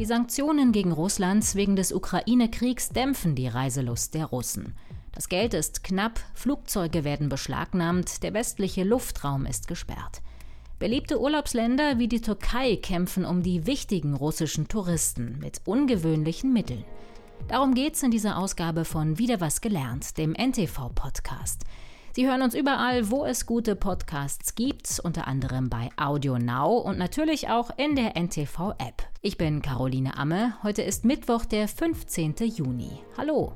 Die Sanktionen gegen Russland wegen des Ukraine-Kriegs dämpfen die Reiselust der Russen. Das Geld ist knapp, Flugzeuge werden beschlagnahmt, der westliche Luftraum ist gesperrt. Beliebte Urlaubsländer wie die Türkei kämpfen um die wichtigen russischen Touristen mit ungewöhnlichen Mitteln. Darum geht's in dieser Ausgabe von Wieder was gelernt, dem NTV-Podcast. Sie hören uns überall, wo es gute Podcasts gibt, unter anderem bei Audio Now und natürlich auch in der NTV-App. Ich bin Caroline Amme. Heute ist Mittwoch, der 15. Juni. Hallo.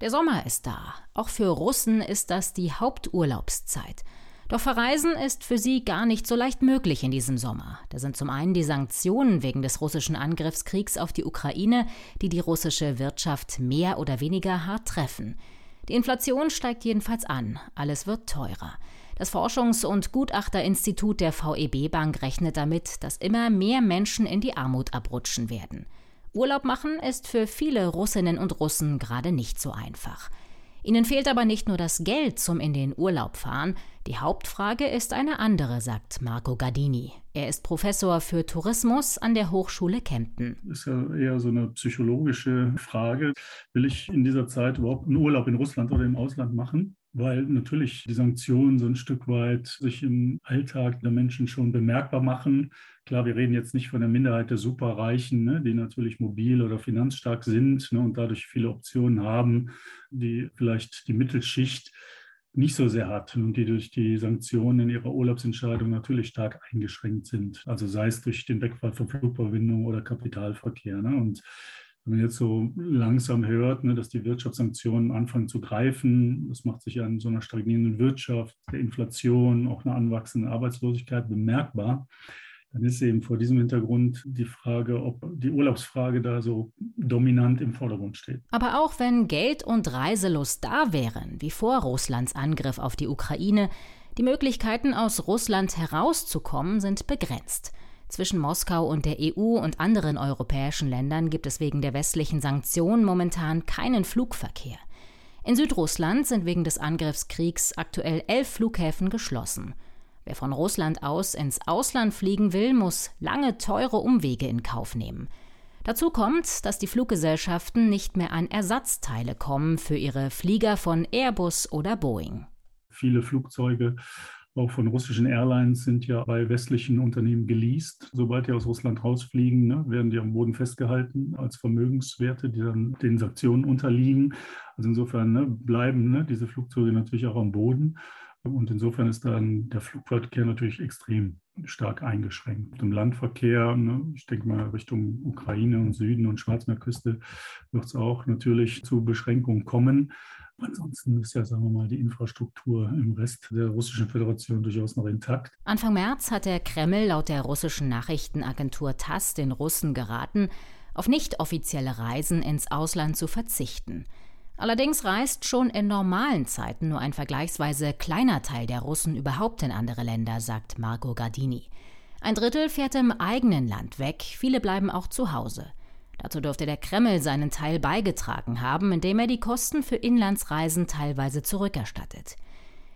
Der Sommer ist da. Auch für Russen ist das die Haupturlaubszeit. Doch Verreisen ist für sie gar nicht so leicht möglich in diesem Sommer. Da sind zum einen die Sanktionen wegen des russischen Angriffskriegs auf die Ukraine, die die russische Wirtschaft mehr oder weniger hart treffen. Die Inflation steigt jedenfalls an, alles wird teurer. Das Forschungs- und Gutachterinstitut der VEB Bank rechnet damit, dass immer mehr Menschen in die Armut abrutschen werden. Urlaub machen ist für viele Russinnen und Russen gerade nicht so einfach. Ihnen fehlt aber nicht nur das Geld zum in den Urlaub fahren, die Hauptfrage ist eine andere, sagt Marco Gardini. Er ist Professor für Tourismus an der Hochschule Kempten. Das ist ja eher so eine psychologische Frage. Will ich in dieser Zeit überhaupt einen Urlaub in Russland oder im Ausland machen? weil natürlich die Sanktionen so ein Stück weit sich im Alltag der Menschen schon bemerkbar machen. Klar, wir reden jetzt nicht von der Minderheit der Superreichen, ne, die natürlich mobil oder finanzstark sind ne, und dadurch viele Optionen haben, die vielleicht die Mittelschicht nicht so sehr hat und die durch die Sanktionen in ihrer Urlaubsentscheidung natürlich stark eingeschränkt sind. Also sei es durch den Wegfall von Flugverbindungen oder Kapitalverkehr. Ne? Und wenn man jetzt so langsam hört, ne, dass die Wirtschaftssanktionen anfangen zu greifen, das macht sich ja in so einer stagnierenden Wirtschaft, der Inflation, auch einer anwachsenden Arbeitslosigkeit bemerkbar, dann ist eben vor diesem Hintergrund die Frage, ob die Urlaubsfrage da so dominant im Vordergrund steht. Aber auch wenn Geld und Reiselust da wären, wie vor Russlands Angriff auf die Ukraine, die Möglichkeiten aus Russland herauszukommen sind begrenzt. Zwischen Moskau und der EU und anderen europäischen Ländern gibt es wegen der westlichen Sanktionen momentan keinen Flugverkehr. In Südrussland sind wegen des Angriffskriegs aktuell elf Flughäfen geschlossen. Wer von Russland aus ins Ausland fliegen will, muss lange, teure Umwege in Kauf nehmen. Dazu kommt, dass die Fluggesellschaften nicht mehr an Ersatzteile kommen für ihre Flieger von Airbus oder Boeing. Viele Flugzeuge auch von russischen Airlines sind ja bei westlichen Unternehmen geleast. Sobald die aus Russland rausfliegen, ne, werden die am Boden festgehalten als Vermögenswerte, die dann den Sanktionen unterliegen. Also insofern ne, bleiben ne, diese Flugzeuge natürlich auch am Boden. Und insofern ist dann der Flugverkehr natürlich extrem stark eingeschränkt. Im Landverkehr, ne, ich denke mal Richtung Ukraine und Süden und Schwarzmeerküste, wird es auch natürlich zu Beschränkungen kommen. Ansonsten ist ja, sagen wir mal, die Infrastruktur im Rest der Russischen Föderation durchaus noch intakt. Anfang März hat der Kreml laut der russischen Nachrichtenagentur TASS den Russen geraten, auf nicht offizielle Reisen ins Ausland zu verzichten. Allerdings reist schon in normalen Zeiten nur ein vergleichsweise kleiner Teil der Russen überhaupt in andere Länder, sagt Marco Gardini. Ein Drittel fährt im eigenen Land weg, viele bleiben auch zu Hause. Dazu dürfte der Kreml seinen Teil beigetragen haben, indem er die Kosten für Inlandsreisen teilweise zurückerstattet.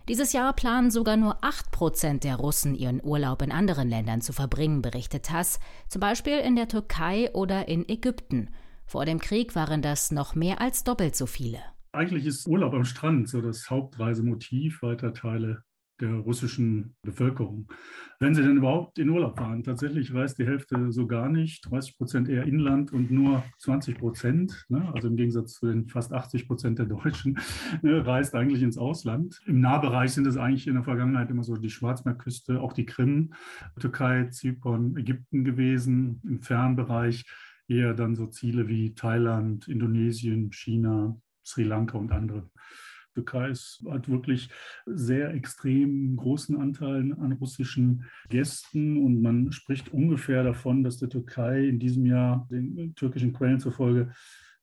Dieses Jahr planen sogar nur 8 Prozent der Russen ihren Urlaub in anderen Ländern zu verbringen, berichtet TASS, zum Beispiel in der Türkei oder in Ägypten. Vor dem Krieg waren das noch mehr als doppelt so viele. Eigentlich ist Urlaub am Strand so das Hauptreisemotiv weiter Teile der russischen Bevölkerung. Wenn sie denn überhaupt in Urlaub fahren, tatsächlich reist die Hälfte so gar nicht, 30 Prozent eher inland und nur 20 Prozent, ne, also im Gegensatz zu den fast 80 Prozent der Deutschen, ne, reist eigentlich ins Ausland. Im Nahbereich sind es eigentlich in der Vergangenheit immer so die Schwarzmeerküste, auch die Krim, Türkei, Zypern, Ägypten gewesen. Im Fernbereich eher dann so Ziele wie Thailand, Indonesien, China, Sri Lanka und andere. Türkei hat wirklich sehr extrem großen Anteil an russischen Gästen und man spricht ungefähr davon, dass der Türkei in diesem Jahr den türkischen Quellen zufolge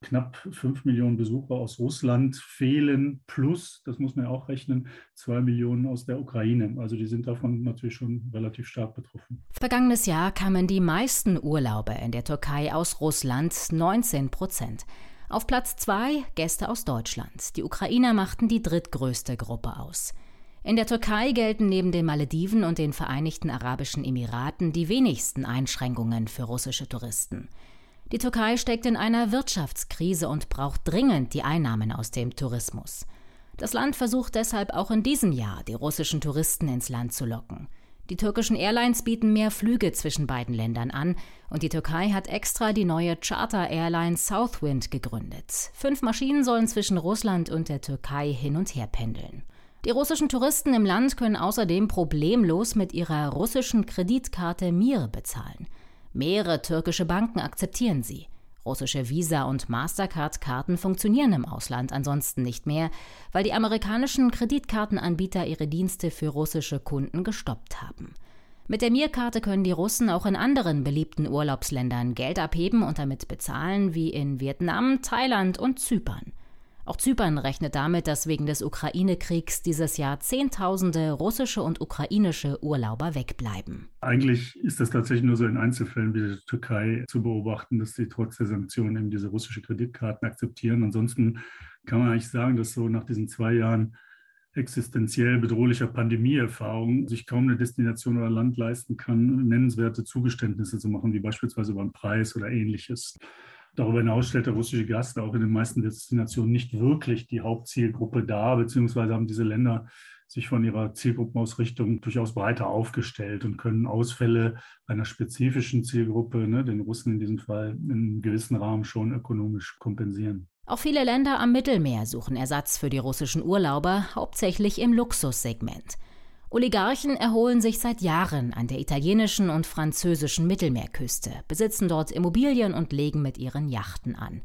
knapp fünf Millionen Besucher aus Russland fehlen, plus, das muss man ja auch rechnen, zwei Millionen aus der Ukraine. Also die sind davon natürlich schon relativ stark betroffen. Vergangenes Jahr kamen die meisten Urlauber in der Türkei aus Russland, 19 Prozent. Auf Platz zwei Gäste aus Deutschland. Die Ukrainer machten die drittgrößte Gruppe aus. In der Türkei gelten neben den Malediven und den Vereinigten Arabischen Emiraten die wenigsten Einschränkungen für russische Touristen. Die Türkei steckt in einer Wirtschaftskrise und braucht dringend die Einnahmen aus dem Tourismus. Das Land versucht deshalb auch in diesem Jahr, die russischen Touristen ins Land zu locken. Die türkischen Airlines bieten mehr Flüge zwischen beiden Ländern an und die Türkei hat extra die neue Charter Airline Southwind gegründet. Fünf Maschinen sollen zwischen Russland und der Türkei hin und her pendeln. Die russischen Touristen im Land können außerdem problemlos mit ihrer russischen Kreditkarte Mir bezahlen. Mehrere türkische Banken akzeptieren sie. Russische Visa- und Mastercard-Karten funktionieren im Ausland ansonsten nicht mehr, weil die amerikanischen Kreditkartenanbieter ihre Dienste für russische Kunden gestoppt haben. Mit der Mir-Karte können die Russen auch in anderen beliebten Urlaubsländern Geld abheben und damit bezahlen, wie in Vietnam, Thailand und Zypern. Auch Zypern rechnet damit, dass wegen des Ukraine-Kriegs dieses Jahr Zehntausende russische und ukrainische Urlauber wegbleiben. Eigentlich ist das tatsächlich nur so in Einzelfällen wie der Türkei zu beobachten, dass sie trotz der Sanktionen eben diese russische Kreditkarten akzeptieren. Ansonsten kann man eigentlich sagen, dass so nach diesen zwei Jahren existenziell bedrohlicher Pandemieerfahrung sich kaum eine Destination oder Land leisten kann, nennenswerte Zugeständnisse zu machen, wie beispielsweise über einen Preis oder ähnliches. Darüber hinaus stellt der russische Gast auch in den meisten Destinationen nicht wirklich die Hauptzielgruppe dar, beziehungsweise haben diese Länder sich von ihrer Zielgruppenausrichtung durchaus breiter aufgestellt und können Ausfälle einer spezifischen Zielgruppe, ne, den Russen in diesem Fall, in einem gewissen Rahmen schon ökonomisch kompensieren. Auch viele Länder am Mittelmeer suchen Ersatz für die russischen Urlauber, hauptsächlich im Luxussegment. Oligarchen erholen sich seit Jahren an der italienischen und französischen Mittelmeerküste, besitzen dort Immobilien und legen mit ihren Yachten an.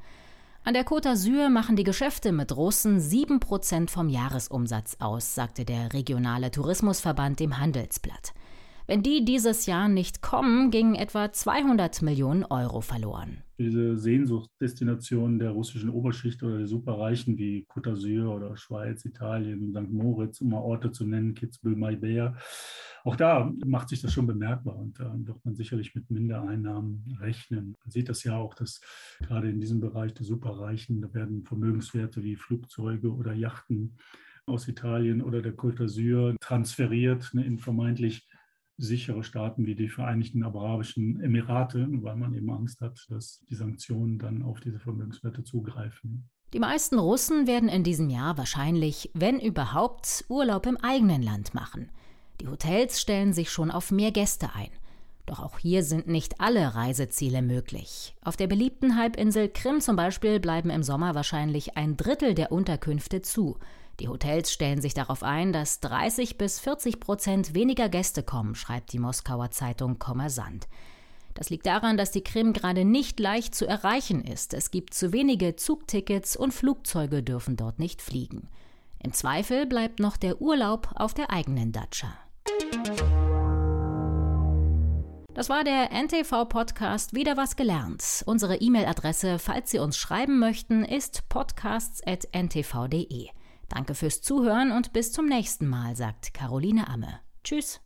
An der Côte d'Azur machen die Geschäfte mit Russen 7% vom Jahresumsatz aus, sagte der regionale Tourismusverband dem Handelsblatt. Wenn die dieses Jahr nicht kommen, gingen etwa 200 Millionen Euro verloren. Diese Sehnsuchtsdestinationen der russischen Oberschicht oder der Superreichen wie Côte d'Azur oder Schweiz, Italien, St. Moritz, um mal Orte zu nennen, Kitzbühel, Maybert. Auch da macht sich das schon bemerkbar und da wird man sicherlich mit Mindereinnahmen rechnen. Man sieht das ja auch, dass gerade in diesem Bereich der Superreichen, da werden Vermögenswerte wie Flugzeuge oder Yachten aus Italien oder der Côte d'Azur transferiert ne, in vermeintlich sichere Staaten wie die Vereinigten Arabischen Emirate, weil man eben Angst hat, dass die Sanktionen dann auf diese Vermögenswerte zugreifen. Die meisten Russen werden in diesem Jahr wahrscheinlich, wenn überhaupt, Urlaub im eigenen Land machen. Die Hotels stellen sich schon auf mehr Gäste ein. Doch auch hier sind nicht alle Reiseziele möglich. Auf der beliebten Halbinsel Krim zum Beispiel bleiben im Sommer wahrscheinlich ein Drittel der Unterkünfte zu. Die Hotels stellen sich darauf ein, dass 30 bis 40 Prozent weniger Gäste kommen, schreibt die Moskauer Zeitung Kommersant. Das liegt daran, dass die Krim gerade nicht leicht zu erreichen ist. Es gibt zu wenige Zugtickets und Flugzeuge dürfen dort nicht fliegen. Im Zweifel bleibt noch der Urlaub auf der eigenen Datscha. Das war der NTV-Podcast Wieder was gelernt. Unsere E-Mail-Adresse, falls Sie uns schreiben möchten, ist podcasts.ntv.de. Danke fürs Zuhören und bis zum nächsten Mal, sagt Caroline Amme. Tschüss.